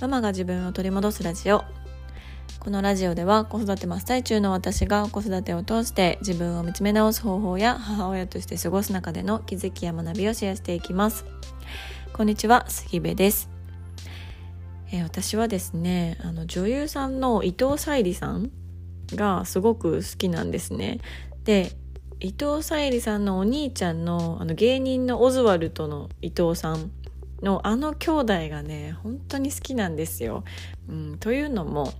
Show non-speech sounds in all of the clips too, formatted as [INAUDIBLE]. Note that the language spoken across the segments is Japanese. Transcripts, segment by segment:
ママが自分を取り戻すラジオ。このラジオでは子育て真っ最中の私が子育てを通して自分を見つめ直す方法や母親として過ごす中での気づきや学びをシェアしていきます。こんにちは杉部です。えー、私はですねあの女優さんの伊藤沙莉さんがすごく好きなんですね。で伊藤沙莉さんのお兄ちゃんのあの芸人のオズワルドの伊藤さんのあの兄弟がね本当に好きなんですよ。うん、というのも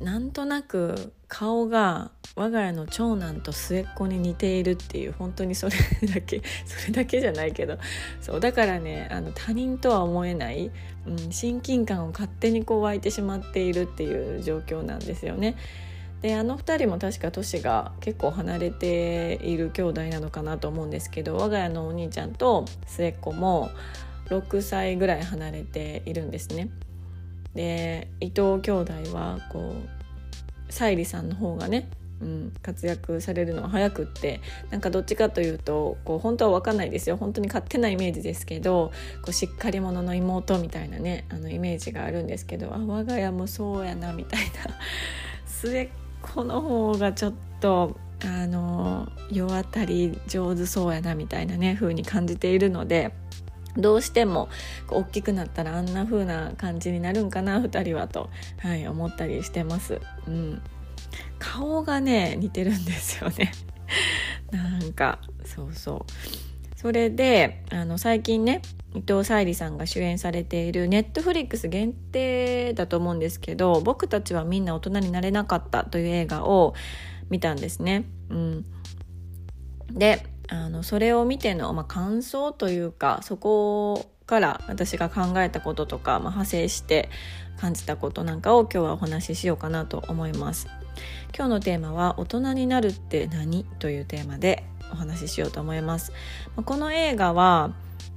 なんとなく顔が我が家の長男と末っ子に似ているっていう本当にそれだけ [LAUGHS] それだけじゃないけどそうだからねあの他人とは思えない、うん、親近感を勝手にこう湧いてしまっているっていう状況なんですよね。であの2人も確か年が結構離れている兄弟なのかなと思うんですけど我が家のお兄ちゃんと末っ子も6歳ぐらい離れているんですね。で伊藤兄弟はこう沙莉さんの方がね、うん、活躍されるのは早くってなんかどっちかというとこう本当は分かんないですよ本当に勝手なイメージですけどこうしっかり者の妹みたいなねあのイメージがあるんですけどあ我が家もそうやなみたいな [LAUGHS] 末っこの方がちょっとあの世当たり上手そうやなみたいなね風に感じているのでどうしても大きくなったらあんな風な感じになるんかな2人はと、はい、思ったりしてます。うん、顔がね似てるんですよね。[LAUGHS] なんかそうそう。それであの最近ね伊藤沙莉さんが主演されているネットフリックス限定だと思うんですけど「僕たちはみんな大人になれなかった」という映画を見たんですね。うん、であのそれを見ての、まあ、感想というかそこから私が考えたこととか、まあ、派生して感じたことなんかを今日はお話ししようかなと思います。今日のテーマは「大人になるって何?」というテーマでお話ししようと思います。この映画は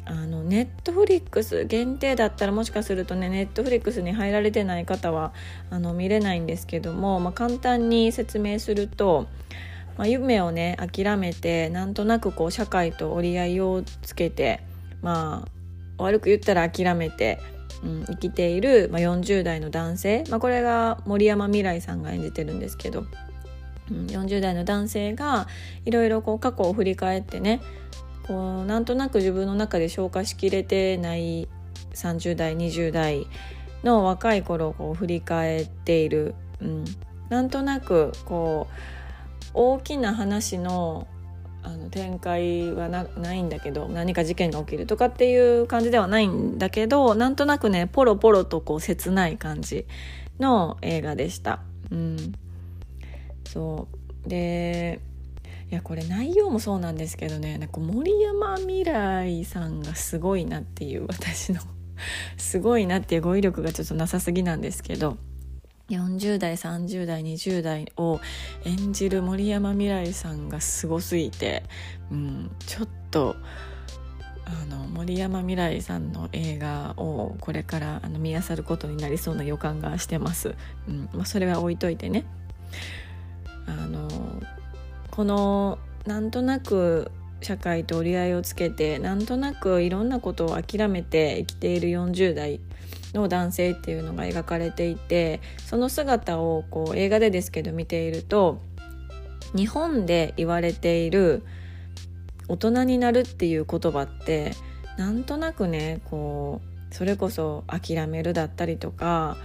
あのネットフリックス限定だったらもしかするとねネットフリックスに入られてない方はあの見れないんですけども、まあ、簡単に説明すると、まあ、夢をね諦めてなんとなくこう社会と折り合いをつけてまあ悪く言ったら諦めて、うん、生きている、まあ、40代の男性、まあ、これが森山未來さんが演じてるんですけど、うん、40代の男性がいろいろ過去を振り返ってねこうなんとなく自分の中で消化しきれてない30代20代の若い頃をこう振り返っている、うん、なんとなくこう大きな話のあの展開はないんだけど何か事件が起きるとかっていう感じではないんだけどなんとなくねポロポロとこう切ない感じの映画でした。うん、そう。でいやこれ内容もそうなんですけどねなんか森山未来さんがすごいなっていう私の [LAUGHS] すごいなっていう語彙力がちょっとなさすぎなんですけど40代30代20代を演じる森山未來さんがすごすぎて、うん、ちょっとあの森山未來さんの映画をこれからあの見漁ることになりそうな予感がしてます、うんまあ、それは置いといてね。あのこのなんとなく社会と折り合いをつけてなんとなくいろんなことを諦めて生きている40代の男性っていうのが描かれていてその姿をこう映画でですけど見ていると日本で言われている大人になるっていう言葉ってなんとなくねこうそれこそ諦めるだったりとか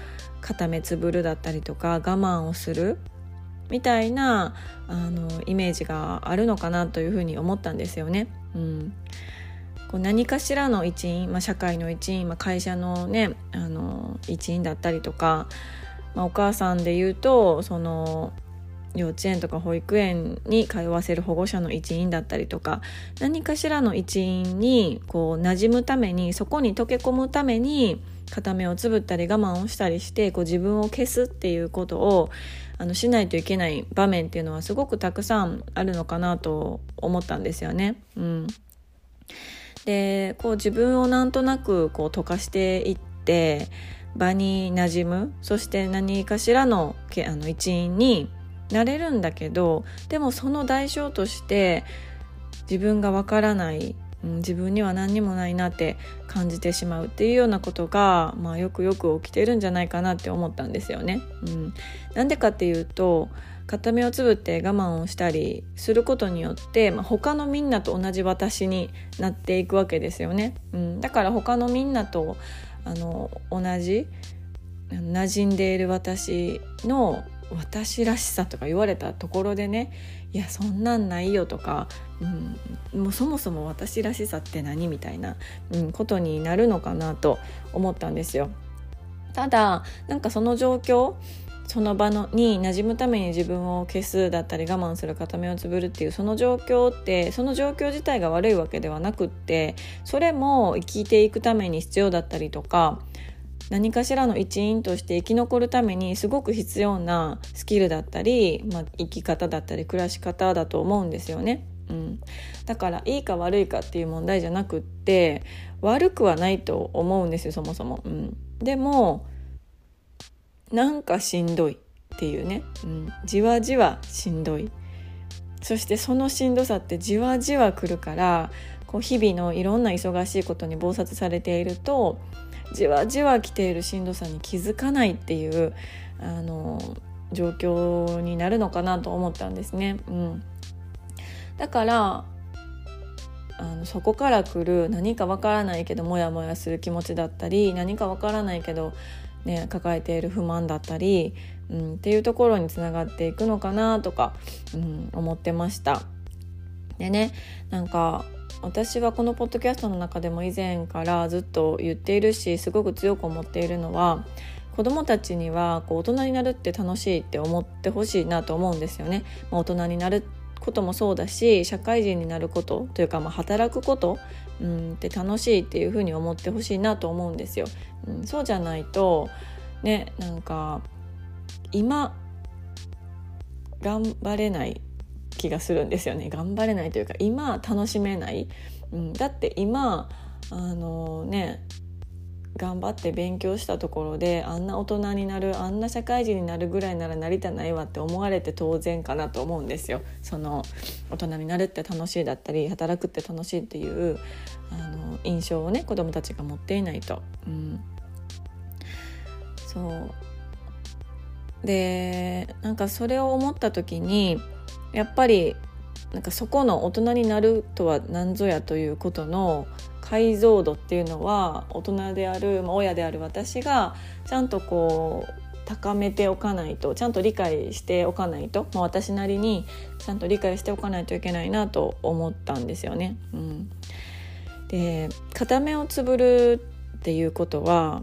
固めつぶるだったりとか我慢をするみたいなあのイメージがあるのかなというふうに思ったんですよね。うん、こう何かしらの一員、まあ、社会の一員、まあ、会社のねあの一員だったりとか、まあ、お母さんで言うとその幼稚園とか保育園に通わせる保護者の一員だったりとか何かしらの一員にこう馴染むためにそこに溶け込むために片目をつぶったり我慢をしたりしてこう自分を消すっていうことをあのしないといけない場面っていうのはすごくたくさんあるのかなと思ったんですよね。うん、でこう自分をなんとなくこう溶かしていって場に馴染むそして何かしらのあの一員になれるんだけどでもその代償として自分がわからないうん、自分には何にもないなって感じてしまうっていうようなことが、まあ、よくよく起きてるんじゃないかなって思ったんですよね。うん、なんでかっていうと片目をつぶって我慢をしたりすることによって、まあ、他のみんなと同じ私になっていくわけですよね。うん、だから他のみんなとあの同じ馴染んでいる私の私らしさとか言われたところでねいやそんなんないよとか、うん、もうそもそも私らしさって何みたいな、うん、ことになるのかなと思ったんですよ。ただなんかその状況その場のに馴染むために自分を消すだったり我慢する片目をつぶるっていうその状況ってその状況自体が悪いわけではなくってそれも生きていくために必要だったりとか何かしらの一員として生き残るためにすごく必要なスキルだったり、まあ、生き方だったり暮らし方だと思うんですよね。うん、だからいいか悪いかっていう問題じゃなくって悪くはないと思うんですよそもそも。うん、でもなんかしんどいっていうね、うん、じわじわしんどい。そしてそのしんどさってじわじわくるからこう日々のいろんな忙しいことに忙殺されているとじわじわ来ているしんどさに気づかないっていうあの状況になるのかなと思ったんですね。うん、だからあのそこから来る何かわからないけどモヤモヤする気持ちだったり何かわからないけどね、抱えている不満だったり、うん、っていうところにつながっていくのかなとか、うん、思ってました。でねなんか私はこのポッドキャストの中でも以前からずっと言っているしすごく強く思っているのは子どもたちにはこう大人になるって楽しいって思ってほしいなと思うんですよね。まあ、大人になることもそうだし社会人になることというかまあ働くことうんって楽しいっていうふうに思ってほしいなと思うんですよ。うん、そうじゃないとねなんか今頑張れない気がするんですよね頑張れないというか今楽しめない、うん、だって今あのね頑張って勉強したところであんな大人になるあんな社会人になるぐらいならなりたないわって思われて当然かなと思うんですよ。その大人になるって楽しいだったり働くって楽しいっていうあの印象をね子どもたちが持っていないと。うん、そうでなんかそれを思った時にやっぱりなんかそこの大人になるとは何ぞやということの解像度っていうのは大人である、まあ、親である私がちゃんとこう高めておかないとちゃんと理解しておかないと、まあ、私なりにちゃんと理解しておかないといけないなと思ったんですよね。うん、で片目をつぶるっていうことは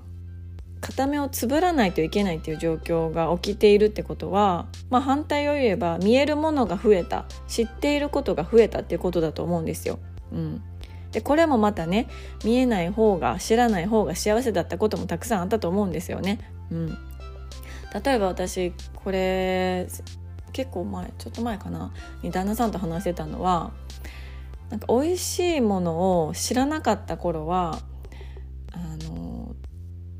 片目をつぶらないといけないっていう状況が起きているってことは、まあ、反対を言えば見えるものが増えた知っていることが増えたっていうことだと思うんですよ。うん、でこれもまたね見えない方が知らない方が幸せだったこともたくさんあったと思うんですよね。うん、例えば私これ結構前ちょっと前かなに旦那さんと話してたのはなんか美味しいものを知らなかった頃は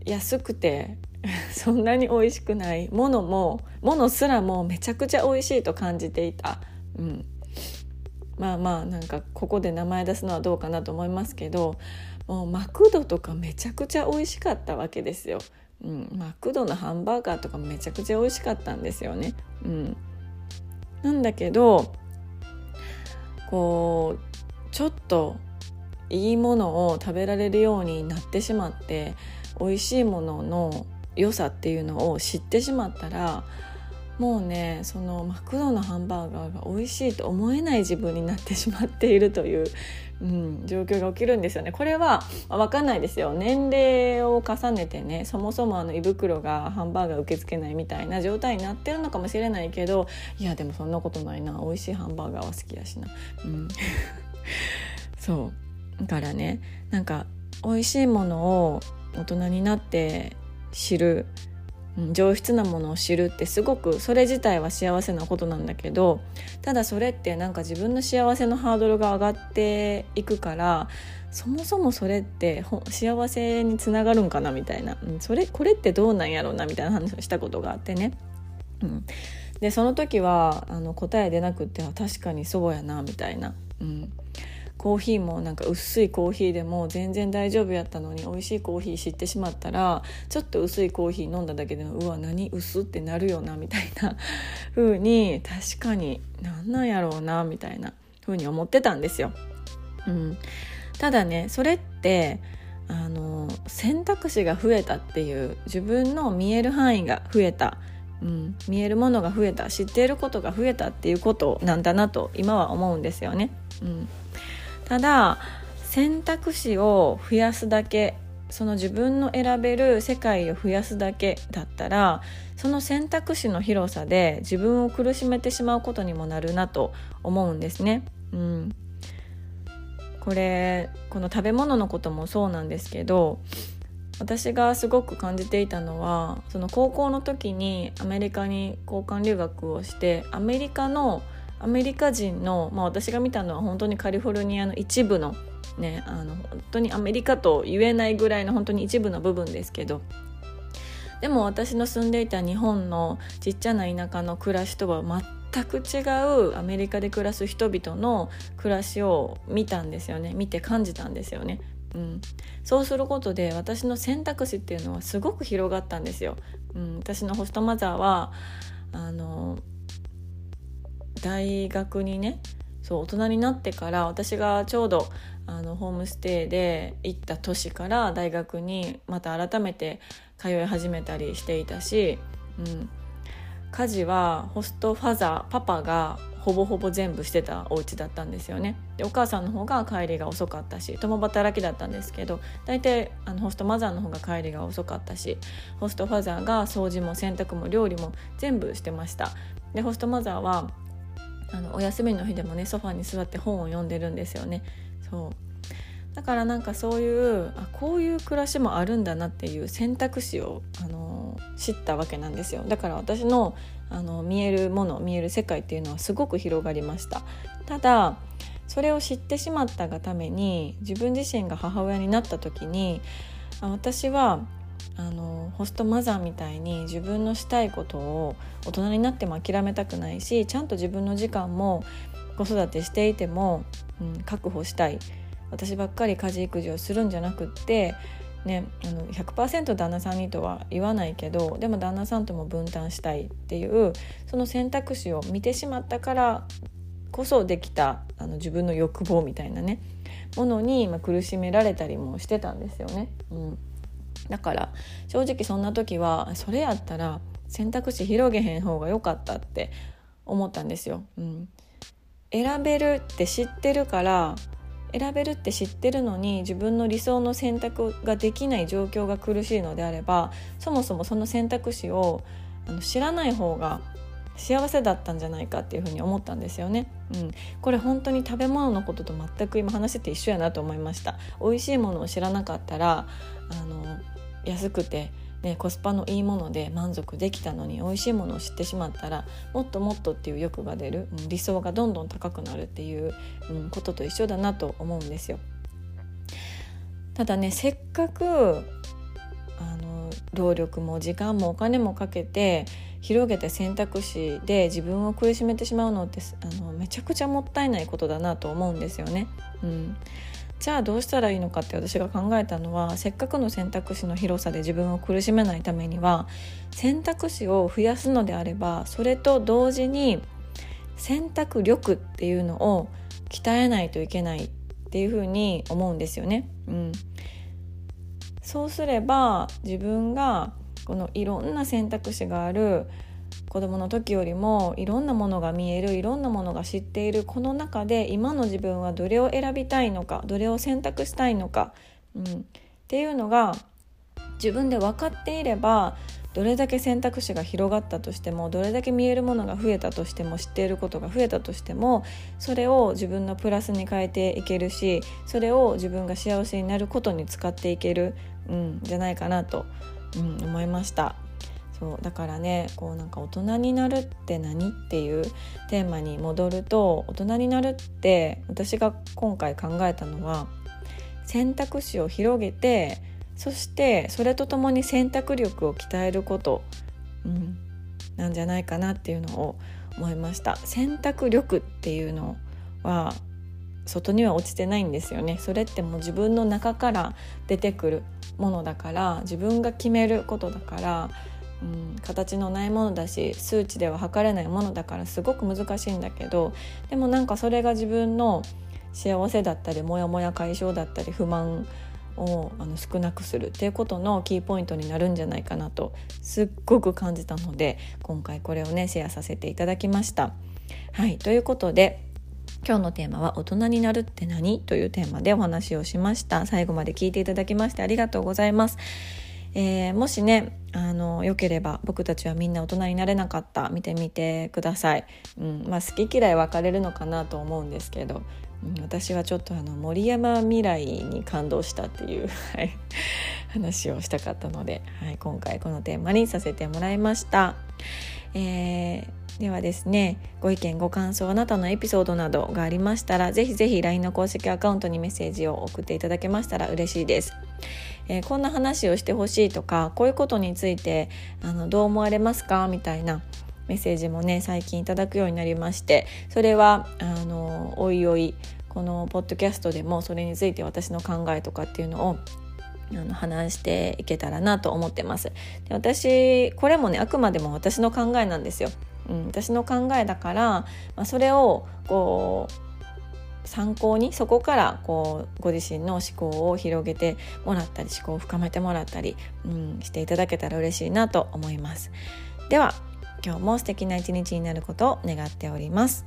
安くて [LAUGHS] そんなに美味しくないものもものすらもめちゃくちゃ美味しいと感じていた。うんまあまあなんかここで名前出すのはどうかなと思いますけどもうマクドとかめちゃくちゃ美味しかったわけですよ。うん、マクドのハンバーガーとかめちゃくちゃ美味しかったんですよね。うん、なんだけどこうちょっといいものを食べられるようになってしまって美味しいものの良さっていうのを知ってしまったらもうねそのマクドのハンバーガーが美味しいと思えない自分になってしまっているという、うん、状況が起きるんですよね。これは分かんないですよ年齢を重ねてねそもそもあの胃袋がハンバーガー受け付けないみたいな状態になってるのかもしれないけどいやでもそんなことないな美味しいハンバーガーは好きやしな。うん、[LAUGHS] そうだからねなんか美味しいものを大人になって知る上質なものを知るってすごくそれ自体は幸せなことなんだけどただそれってなんか自分の幸せのハードルが上がっていくからそもそもそれって幸せにつながるんかなみたいな、それこれってどうなんやろうなみたいな話をしたことがあってね。うん、でその時はあの答え出なくては確かにそうやなみたいな、うん、コーヒーもなんか薄いコーヒーでも全然大丈夫やったのに美味しいコーヒー知ってしまったらちょっと薄いコーヒー飲んだだけでもうわ何薄ってなるよなみたいな風に確かになんなんやろうなみたいな風に思ってたんですよ。うん、ただねそれってあの選択肢が増えたっていう自分の見える範囲が増えた。うん、見えるものが増えた。知っていることが増えたっていうことなんだなと今は思うんですよね。うん、ただ選択肢を増やすだけその自分の選べる世界を増やすだけだったらその選択肢の広さで自分を苦しめてしまうことにもなるなと思うんですね。うん、これこの食べ物のこともそうなんですけど私がすごく感じていたのはその高校の時にアメリカに交換留学をしてアメリカのアメリカ人の、まあ、私が見たのは本当にカリフォルニアの一部のねあの本当にアメリカと言えないぐらいの本当に一部の部分ですけどでも私の住んでいた日本のちっちゃな田舎の暮らしとは全く違うアメリカで暮らす人々の暮らしを見たんですよね見て感じたんですよね。うん、そうすることで私の選択肢っていうのはすごく広がったんですよ。うん、私のホストマザーはあの大学にねそう大人になってから私がちょうどあのホームステイで行った年から大学にまた改めて通い始めたりしていたし、うん、家事はホストファザーパパがほぼほぼ全部してたお家だったんですよね。でお母さんの方が帰りが遅かったし共働きだったんですけど大体あのホストマザーの方が帰りが遅かったしホストファザーが掃除も洗濯も料理も全部してました。でホストマザーはあのお休みの日でもねソファに座って本を読んでるんですよね。そう。だからなんかそういうあこういう暮らしもあるんだなっていう選択肢をあの知ったわけなんですよ。だから私のあの見えるもの見える世界っていうのはすごく広がりました。ただそれを知ってしまったがために自分自身が母親になった時に私はあのホストマザーみたいに自分のしたいことを大人になっても諦めたくないしちゃんと自分の時間も子育てしていても、うん、確保したい私ばっかり家事育児をするんじゃなくってね、あの100%旦那さんにとは言わないけどでも旦那さんとも分担したいっていうその選択肢を見てしまったからこそできたあの自分の欲望みたいなねものに、ま苦しめられたりもしてたんですよね。うん、だから正直そんな時はそれやったら選択肢広げへん方が良かったって思ったんですよ。うん、選べるって知ってるから選べるって知ってるのに自分の理想の選択ができない状況が苦しいのであればそもそもその選択肢をあの知らない方が幸せだったんじゃないかっていうふうに思ったんですよね。うん、これ本当に食べ物のことと全く今話してて一緒やなと思いました。美味しいものを知らなかったらあの安くてね、コスパのいいもので満足できたのに美味しいものを知ってしまったらもっともっとっていう欲が出る、うん、理想がどんどん高くなるっていう、うん、ことと一緒だなと思うんですよ。ただねせっかくあの労力も時間もお金もかけて広げて選択肢で自分を苦しめてしまうのってあのめちゃくちゃもったいないことだなと思うんですよね。うんじゃあどうしたらいいのかって私が考えたのはせっかくの選択肢の広さで自分を苦しめないためには選択肢を増やすのであればそれと同時に選択力っていうのを鍛えないといけないっていうふうに思うんですよね。うん、そうすれば自分がこのいろんな選択肢がある子供の時よりもいろんなものが見えるいろんなものが知っているこの中で今の自分はどれを選びたいのかどれを選択したいのか、うん、っていうのが自分で分かっていればどれだけ選択肢が広がったとしてもどれだけ見えるものが増えたとしても知っていることが増えたとしてもそれを自分のプラスに変えていけるしそれを自分が幸せになることに使っていける、うん、じゃないかなと、うん、思いました。そうだからねこうなんか大人になるって何っていうテーマに戻ると大人になるって私が今回考えたのは選択肢を広げてそしてそれとともに選択力を鍛えること、うん、なんじゃないかなっていうのを思いました。選択力っていうのは外には落ちてないんですよね。それってもう自分の中から出てくるものだから自分が決めることだからうん、形のないものだし数値では測れないものだからすごく難しいんだけどでもなんかそれが自分の幸せだったりモヤモヤ解消だったり不満をあの少なくするっていうことのキーポイントになるんじゃないかなとすっごく感じたので今回これをねシェアさせていただきました。はいということで今日のテーマは大人になるって何？というテーマでお話をしました。最後まで聞いていただきましてありがとうございます。えー、もしねあのよければ僕たちはみんな大人になれなかった見てみてください、うんまあ、好き嫌い分かれるのかなと思うんですけど、うん、私はちょっとあの森山未来に感動したっていう、[LAUGHS] 話をしたかったので、はい、今回このテーマにさせてもらいました。えーではですねご意見ご感想あなたのエピソードなどがありましたらぜひぜひ LINE の公式アカウントにメッセージを送っていただけましたら嬉しいです。えー、こんな話をしてほしいとかこういうことについてあのどう思われますか？みたいなメッセージもね最近いただくようになりましてそれはあのおいおいこのポッドキャストでもそれについて私の考えとかっていうのをあの話していけたらなと思ってます。で私これもねあくまでも私の考えなんですよ。うん、私の考えだから、まあ、それをこう参考にそこからこうご自身の思考を広げてもらったり思考を深めてもらったり、うん、していただけたら嬉しいなと思います。では今日も素敵な一日になることを願っております。